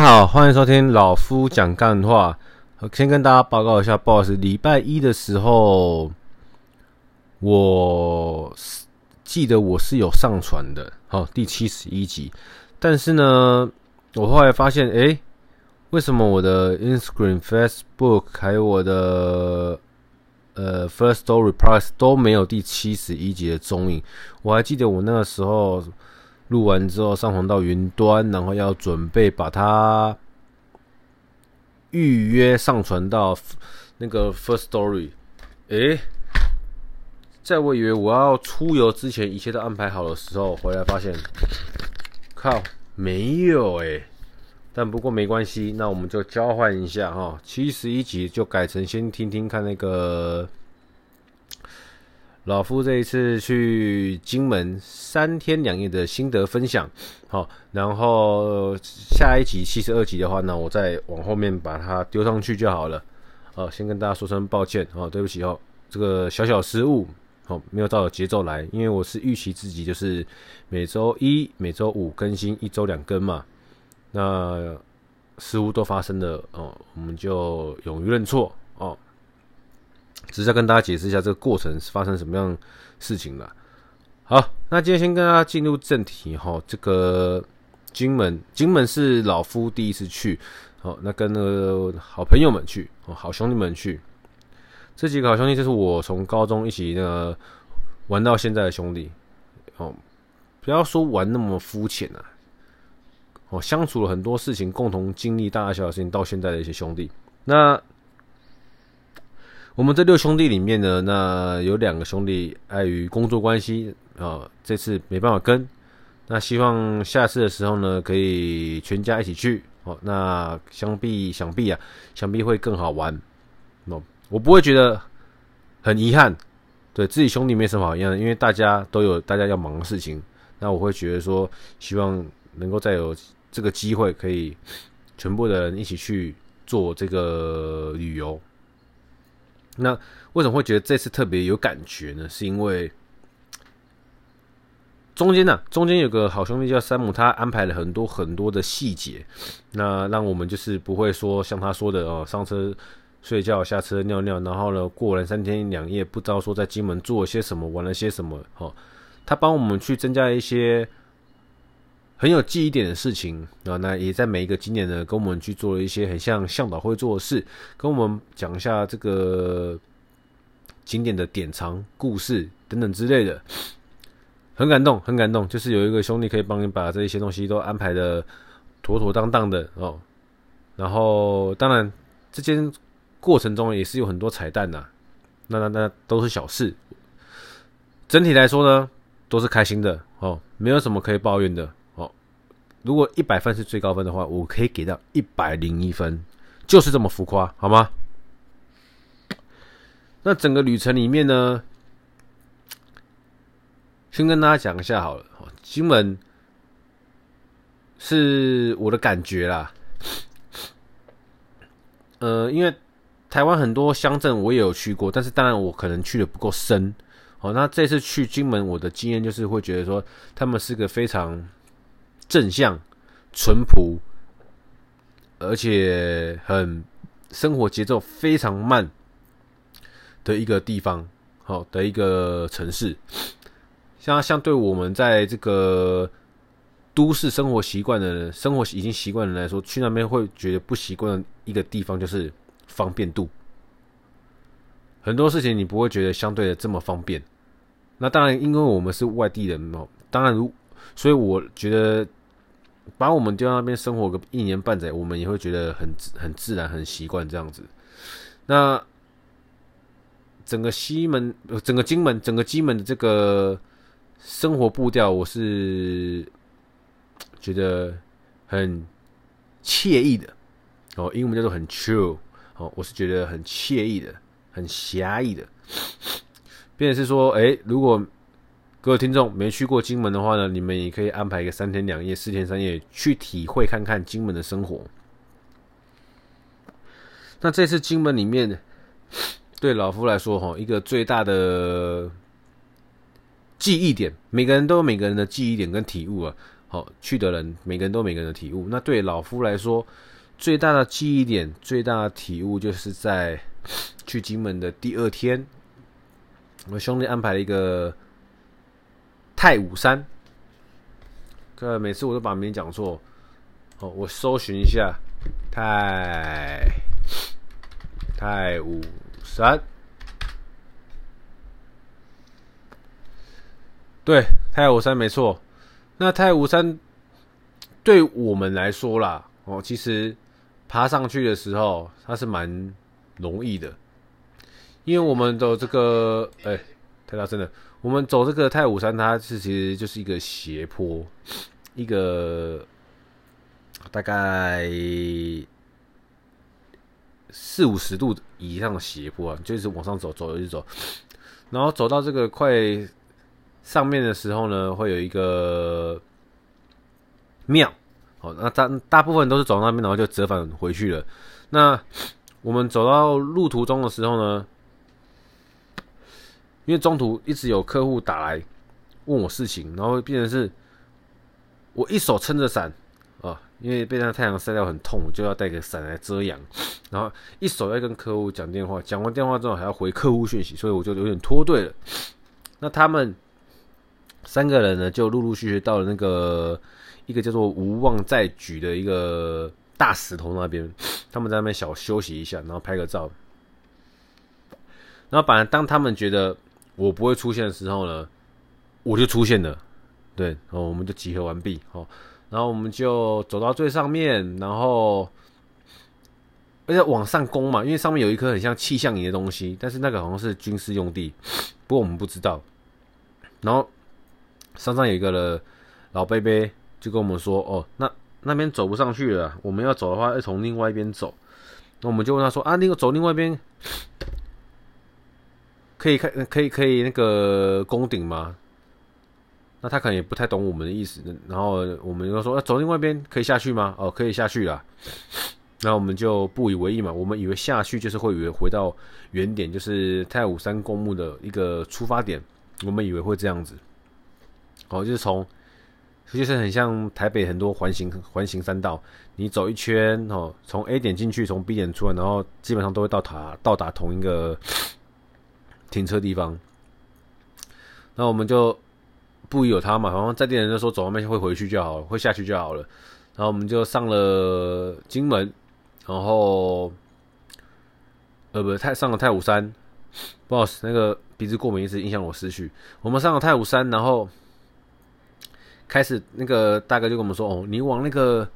家好，欢迎收听老夫讲干话。先跟大家报告一下，不好意思，礼拜一的时候，我记得我是有上传的，好，第七十一集。但是呢，我后来发现，诶，为什么我的 Instagram、Facebook 还有我的呃 First Story Plus 都没有第七十一集的踪影？我还记得我那个时候。录完之后上传到云端，然后要准备把它预约上传到那个 First Story。诶，在我以为我要出游之前一切都安排好的时候，回来发现，靠，没有诶。但不过没关系，那我们就交换一下哈，七十一集就改成先听听看那个。老夫这一次去金门三天两夜的心得分享，好，然后下一集七十二集的话呢，我再往后面把它丢上去就好了。好，先跟大家说声抱歉，哦，对不起哦，这个小小失误，好，没有照着节奏来，因为我是预期自己就是每周一、每周五更新，一周两更嘛，那失误都发生了哦，我们就勇于认错。只是要跟大家解释一下这个过程是发生什么样事情了。好，那今天先跟大家进入正题哈。这个金门，金门是老夫第一次去，好，那跟那个好朋友们去，好兄弟们去。这几个好兄弟就是我从高中一起那个玩到现在的兄弟。哦，不要说玩那么肤浅啊。哦，相处了很多事情，共同经历大大小小事情，到现在的一些兄弟。那我们这六兄弟里面呢，那有两个兄弟碍于工作关系啊，这次没办法跟。那希望下次的时候呢，可以全家一起去哦。那想必想必啊，想必会更好玩。哦，我不会觉得很遗憾，对自己兄弟没什么好遗憾的，因为大家都有大家要忙的事情。那我会觉得说，希望能够再有这个机会，可以全部的人一起去做这个旅游。那为什么会觉得这次特别有感觉呢？是因为中间呢、中间有个好兄弟叫山姆，他安排了很多很多的细节，那让我们就是不会说像他说的哦，上车睡觉，下车尿尿，然后呢，过完三天两夜不知道说在金门做了些什么，玩了些什么。哦，他帮我们去增加一些很有记忆点的事情啊，那也在每一个景点呢，跟我们去做了一些很像向导会做的事，跟我们讲一下这个景点的典藏、故事等等之类的，很感动，很感动。就是有一个兄弟可以帮你把这一些东西都安排的妥妥当当的哦。然后，当然，这间过程中也是有很多彩蛋呐，那那那都是小事。整体来说呢，都是开心的哦，没有什么可以抱怨的。如果一百分是最高分的话，我可以给到一百零一分，就是这么浮夸，好吗？那整个旅程里面呢，先跟大家讲一下好了。金门是我的感觉啦，呃，因为台湾很多乡镇我也有去过，但是当然我可能去的不够深。好，那这次去金门，我的经验就是会觉得说，他们是个非常。正向、淳朴，而且很生活节奏非常慢的一个地方，好的一个城市。像相对我们在这个都市生活习惯的人，生活已经习惯的人来说，去那边会觉得不习惯的一个地方就是方便度。很多事情你不会觉得相对的这么方便。那当然，因为我们是外地人哦，当然如，所以我觉得。把我们丢到那边生活个一年半载，我们也会觉得很很自然、很习惯这样子。那整个西门、整个金门、整个金门的这个生活步调，我是觉得很惬意的哦，英文叫做很 chill 哦，我是觉得很惬意的、很侠义的。变成是说，哎，如果各位听众没去过金门的话呢，你们也可以安排一个三天两夜、四天三夜去体会看看金门的生活。那这次金门里面，对老夫来说哈，一个最大的记忆点，每个人都有每个人的记忆点跟体悟啊。好，去的人每个人都有每个人的体悟。那对老夫来说，最大的记忆点、最大的体悟，就是在去金门的第二天，我兄弟安排了一个太武山。这每次我都把名讲错，哦，我搜寻一下太太武山。对，太武山没错。那太武山对我们来说啦，哦，其实爬上去的时候，它是蛮容易的，因为我们的这个，哎，太大声了。我们走这个太武山，它是其实就是一个斜坡，一个大概四五十度以上的斜坡啊，就是往上走，走一走，然后走到这个快。上面的时候呢，会有一个庙，好，那大大部分都是走到那边，然后就折返回去了。那我们走到路途中的时候呢，因为中途一直有客户打来问我事情，然后变成是我一手撑着伞啊，因为被那太阳晒到很痛，就要带个伞来遮阳，然后一手要跟客户讲电话，讲完电话之后还要回客户讯息，所以我就有点脱队了。那他们。三个人呢，就陆陆续续到了那个一个叫做无望在举的一个大石头那边，他们在那边小休息一下，然后拍个照。然后，本来当他们觉得我不会出现的时候呢，我就出现了。对，然后我们就集合完毕。好，然后我们就走到最上面，然后而且往上攻嘛，因为上面有一颗很像气象仪的东西，但是那个好像是军事用地，不过我们不知道。然后。山上有一个了老伯伯就跟我们说：“哦，那那边走不上去了，我们要走的话要从另外一边走。”那我们就问他说：“啊，那个走另外一边可以看，可以可以那个攻顶吗？”那他可能也不太懂我们的意思。然后我们就说：“啊，走另外一边可以下去吗？”哦，可以下去了。那我们就不以为意嘛，我们以为下去就是会以为回到原点，就是太武山公墓的一个出发点，我们以为会这样子。哦，就是从，就是很像台北很多环形环形山道，你走一圈哦，从 A 点进去，从 B 点出来，然后基本上都会到达到达同一个停车地方。那我们就不疑有他嘛，然后在地人就说走外面会回去就好了，会下去就好了。然后我们就上了金门，然后呃不太上了太武山，不好意思，那个鼻子过敏一直影响我思绪。我们上了太武山，然后。开始，那个大哥就跟我们说：“哦，你往那个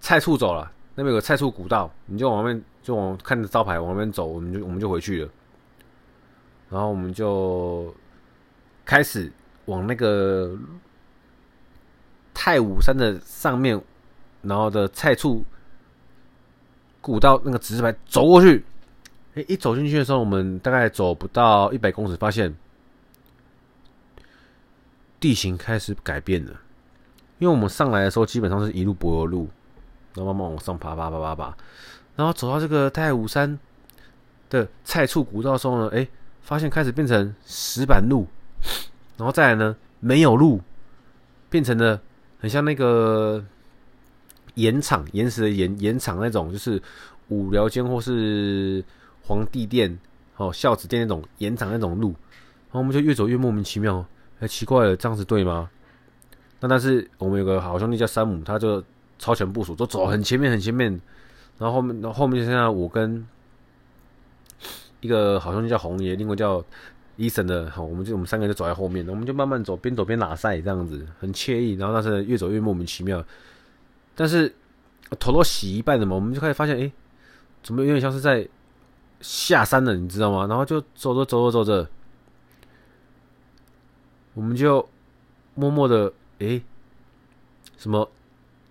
菜厝走了，那边有个菜厝古道，你就往那边，就往看着招牌往那边走，我们就我们就回去了。然后我们就开始往那个太武山的上面，然后的菜处古道那个指示牌走过去。哎，一走进去的时候，我们大概走不到一百公尺，发现。”地形开始改变了，因为我们上来的时候基本上是一路柏油路，然后慢慢往上爬，爬，爬，爬，爬，然后走到这个太武山的菜处古道的时候呢，哎，发现开始变成石板路，然后再来呢没有路，变成了很像那个盐场、岩石的盐盐场那种，就是五寮间或是皇帝殿、哦孝子殿那种盐场那种路，然后我们就越走越莫名其妙。哎，奇怪了，这样子对吗？那但是我们有个好兄弟叫山姆，他就超前部署，都走很前面很前面，然后后面，然后后面就剩下我跟一个好兄弟叫红爷，另外叫伊森的，好，我们就我们三个就走在后面，我们就慢慢走，边走边拉赛这样子，很惬意。然后但是越走越莫名其妙，但是头都洗一半了嘛，我们就开始发现，哎，怎么有点像是在下山了，你知道吗？然后就走着走着走着。我们就默默的，诶，什么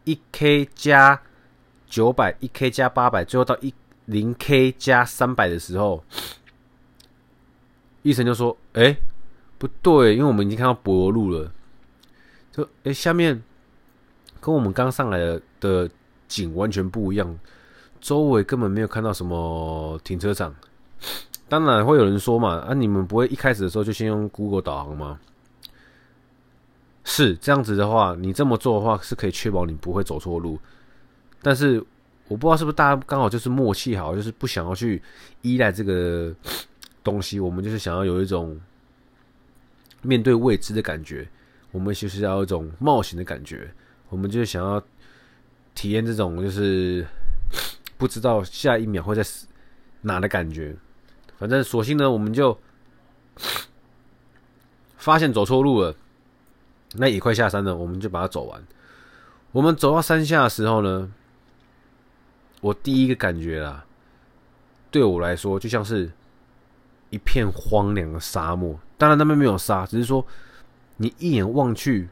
一 k 加九百，一 k 加八百，最后到一零 k 加三百的时候，医生就说：“诶，不对，因为我们已经看到柏油路了，就诶，下面跟我们刚上来的的景完全不一样，周围根本没有看到什么停车场。当然会有人说嘛，啊，你们不会一开始的时候就先用 Google 导航吗？”是这样子的话，你这么做的话是可以确保你不会走错路。但是我不知道是不是大家刚好就是默契好，就是不想要去依赖这个东西，我们就是想要有一种面对未知的感觉，我们就是要一种冒险的感觉，我们就是想要体验这种就是不知道下一秒会在哪的感觉。反正索性呢，我们就发现走错路了，那也快下山了，我们就把它走完。我们走到山下的时候呢，我第一个感觉啊，对我来说就像是一片荒凉的沙漠。当然那边没有沙，只是说你一眼望去，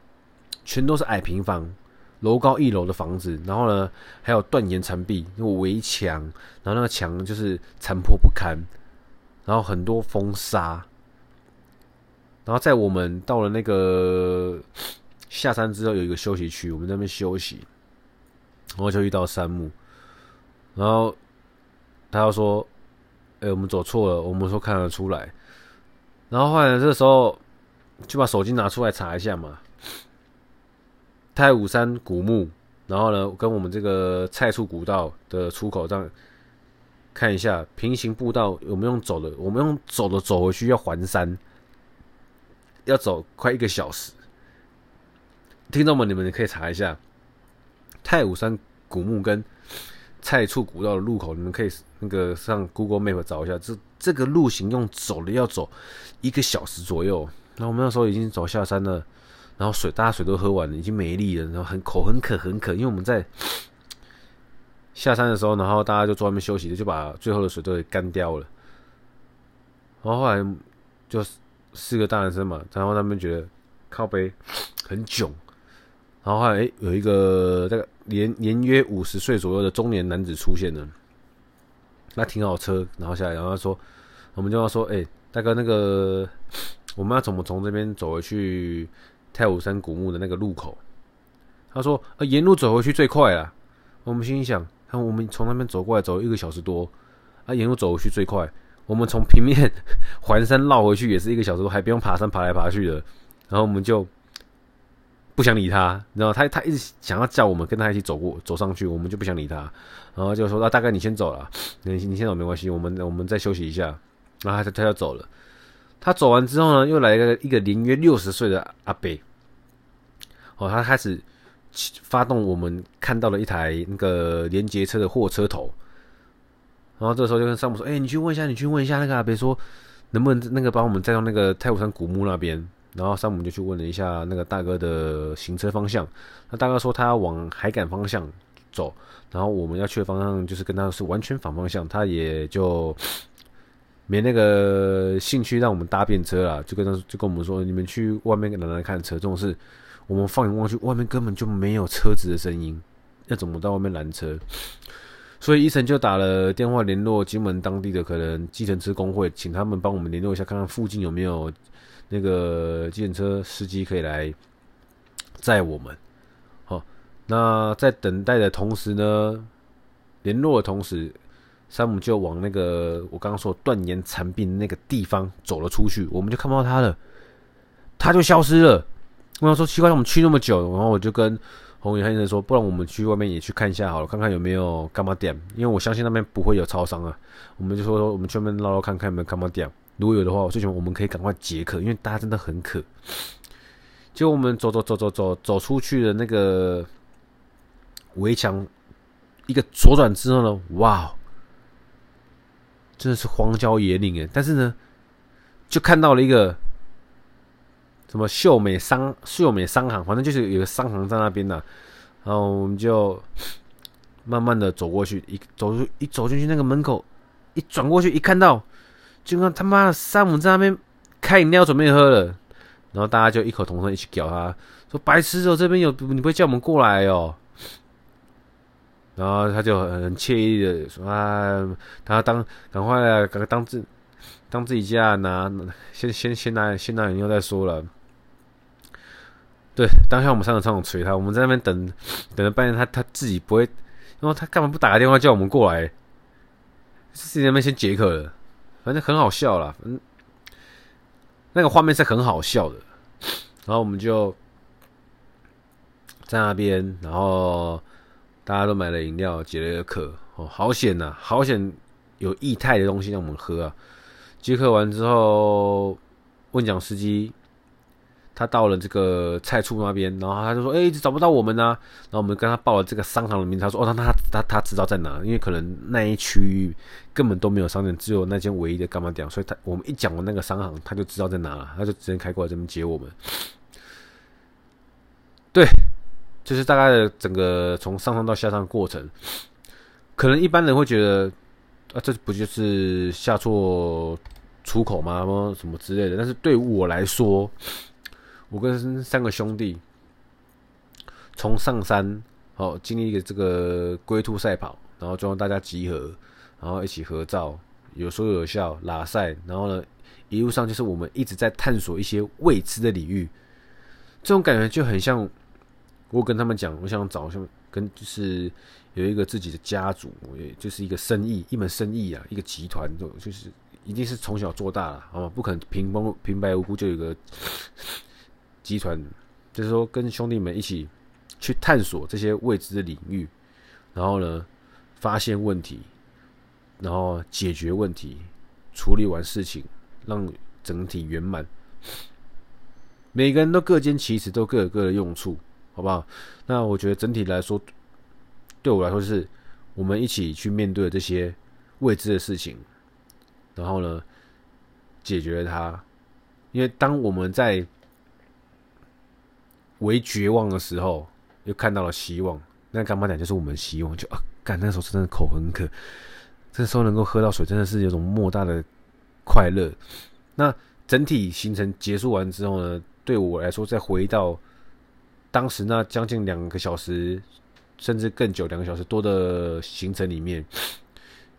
全都是矮平房，楼高一楼的房子，然后呢还有断岩残壁，那个围墙，然后那个墙就是残破不堪。然后很多风沙，然后在我们到了那个下山之后，有一个休息区，我们那边休息，然后就遇到山木，然后他又说：“哎，我们走错了。”我们说看得出来，然后后来这时候就把手机拿出来查一下嘛，太武山古墓，然后呢跟我们这个蔡厝古道的出口这样。看一下平行步道有没有走的，我们用走的走回去要环山，要走快一个小时。听众们，你们可以查一下太武山古墓跟菜厝古道的路口，你们可以那个上 Google Map 找一下，这这个路型用走了要走一个小时左右。然后我们那时候已经走下山了，然后水大家水都喝完了，已经没力了，然后很口很渴很渴，因为我们在。下山的时候，然后大家就坐外面休息，就把最后的水都给干掉了。然后后来就四个大男生嘛，然后他们觉得靠背很囧。然后后来有一个那个年年约五十岁左右的中年男子出现了，那停好车，然后下来，然后他说，我们就要说，哎，大哥，那个我们要怎么从这边走回去太武山古墓的那个路口？他说，呃，沿路走回去最快了。我们心里想。看，我们从那边走过来，走一个小时多，啊，沿路走回去最快。我们从平面 环山绕回去也是一个小时多，还不用爬山爬来爬去的。然后我们就不想理他，然后他他一直想要叫我们跟他一起走过走上去，我们就不想理他。然后就说：“啊，大概你先走了，你你先走没关系，我们我们再休息一下。”然后他他就走了。他走完之后呢，又来一个一个年约六十岁的阿伯。哦，他开始。发动我们看到了一台那个连接车的货车头，然后这时候就跟山姆说：“哎、你去问一下，你去问一下那个阿伯说，能不能那个帮我们载到那个太武山古墓那边？”然后山姆就去问了一下那个大哥的行车方向，那大哥说他要往海港方向走，然后我们要去的方向就是跟他是完全反方向，他也就 没那个兴趣让我们搭便车了，就跟他就跟我们说：“你们去外面拿来看车，这种事。”我们放眼望去，外面根本就没有车子的声音，要怎么到外面拦车？所以医生就打了电话联络金门当地的可能计程车工会，请他们帮我们联络一下，看看附近有没有那个计程车司机可以来载我们。好，那在等待的同时呢，联络的同时，山姆就往那个我刚刚说断言残壁那个地方走了出去，我们就看不到他了，他就消失了。我想说奇怪，我们去那么久，然后我就跟红云先生说，不然我们去外面也去看一下好了，看看有没有柑仔店，因为我相信那边不会有超商啊。我们就说，我们去外面绕绕看看有没有柑仔店，如果有的话，我最起码我们可以赶快解渴，因为大家真的很渴。结果我们走走走走走走出去的那个围墙，一个左转之后呢，哇，真的是荒郊野岭诶，但是呢，就看到了一个。什么秀美商秀美商行，反正就是有个商行在那边呢。然后我们就慢慢的走过去，一走出一走进去那个门口，一转过去一看到，就看他妈的山姆在那边开饮料准备喝了。然后大家就异口同声一起叫他说：“白痴哦，这边有你不会叫我们过来哦。”然后他就很惬意的说：“啊，他当赶快来，赶快当自当自己家拿，先先先拿先拿饮料再说了。”对，当下我们三个唱场捶他，我们在那边等，等了半天，他他自己不会，然后他干嘛不打个电话叫我们过来？自己那边先解渴了，反正很好笑啦，嗯，那个画面是很好笑的。然后我们就在那边，然后大家都买了饮料，解了一个渴，哦，好险呐，好险有液态的东西让我们喝啊！接客完之后，问讲司机。他到了这个菜处那边，然后他就说：“哎、一直找不到我们呢、”然后我们跟他报了这个商行的名，他说：“哦，那他他他知道在哪，因为可能那一区域根本都没有商店，只有那间唯一的干嘛店，所以他我们一讲完那个商行，他就知道在哪了，他就直接开过来这边接我们。对，就是大概的整个从上山到下山的过程，可能一般人会觉得啊，这不就是下错出口吗？什么什么之类的？但是对我来说，我跟三个兄弟从上山，哦，经历一个这个龟兔赛跑，然后最后大家集合，然后一起合照，有说有笑，拉赛，然后呢，一路上就是我们一直在探索一些未知的领域，这种感觉就很像我跟他们讲，我想找像跟就是有一个自己的家族，也就是一个生意，一门生意啊，一个集团，就就是一定是从小做大了，好吗，不可能平平平白无故就有个。集团就是说，跟兄弟们一起去探索这些未知的领域，然后呢，发现问题，然后解决问题，处理完事情，让整体圆满。每个人都各兼其职，都各有各的用处，好不好？那我觉得整体来说，对我来说是，我们一起去面对这些未知的事情，然后呢，解决它。因为当我们在为绝望的时候，又看到了希望。那柑仔店就是我们希望，就啊，干那时候真的口很渴，这时候能够喝到水，真的是有种莫大的快乐。那整体行程结束完之后呢，对我来说，再回到当时那将近两个小时，甚至更久两个小时多的行程里面，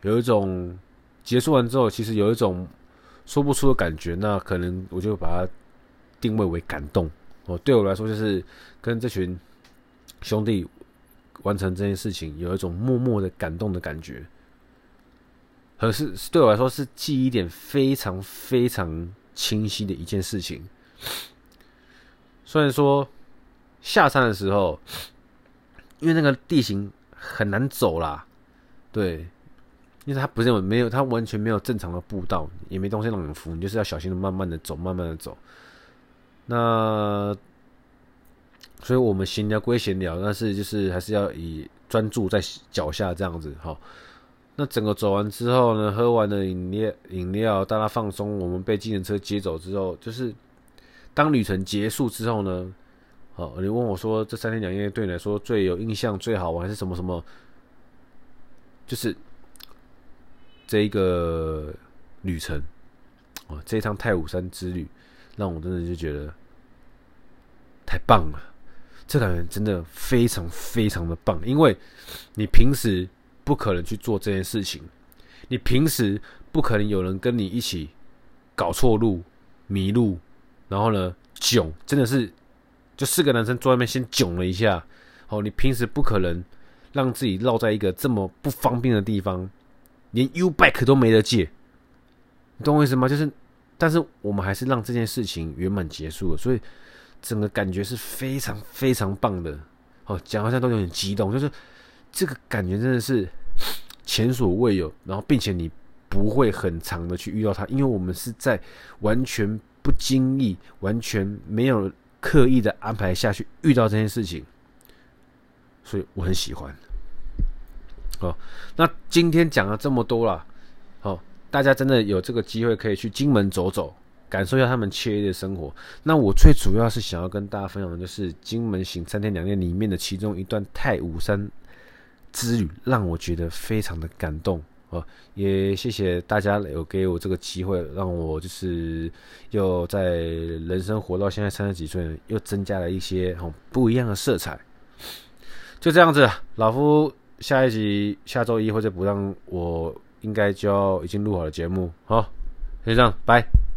有一种结束完之后，其实有一种说不出的感觉。那可能我就把它定位为感动。哦，对我来说，就是跟这群兄弟完成这件事情，有一种默默的感动的感觉。可是对我来说，是记忆点非常非常清晰的一件事情。虽然说下山的时候，因为那个地形很难走啦，对，因为它不是没有，它完全没有正常的步道，也没东西让你扶，你就是要小心的慢慢的走，慢慢的走。那，所以我们闲聊归闲聊，但是就是还是要以专注在脚下这样子哈。那整个走完之后呢，喝完了饮料，饮料大家放松，我们被计程车接走之后，就是当旅程结束之后呢，好，你问我说这三天两夜对你来说最有印象、最好玩是什么什么？就是这一个旅程啊，这一趟太武山之旅。让我真的就觉得太棒了，这感觉真的非常非常的棒，因为你平时不可能去做这件事情，你平时不可能有人跟你一起搞错路、迷路，然后呢囧，真的是就四个男生坐外面先囧了一下，哦，你平时不可能让自己绕在一个这么不方便的地方，连 U bike 都没得借，你懂我意思吗？就是。但是我们还是让这件事情圆满结束了，所以整个感觉是非常非常棒的。哦，讲好像都有点激动，就是这个感觉真的是 前所未有。然后，并且你不会很长的去遇到它，因为我们是在完全不经意、完全没有刻意的安排下去遇到这件事情，所以我很喜欢。哦，那今天讲了这么多了，哦。大家真的有这个机会可以去金门走走，感受一下他们惬意的生活。那我最主要是想要跟大家分享的就是金门行三天两夜里面的其中一段太武山之旅，让我觉得非常的感动哦。也谢谢大家有给我这个机会，让我就是又在人生活到现在三十几岁，又增加了一些哦不一样的色彩。就这样子，老夫下一集下周一或者补上我。应该就要已经录好了节目，好，先这样，拜。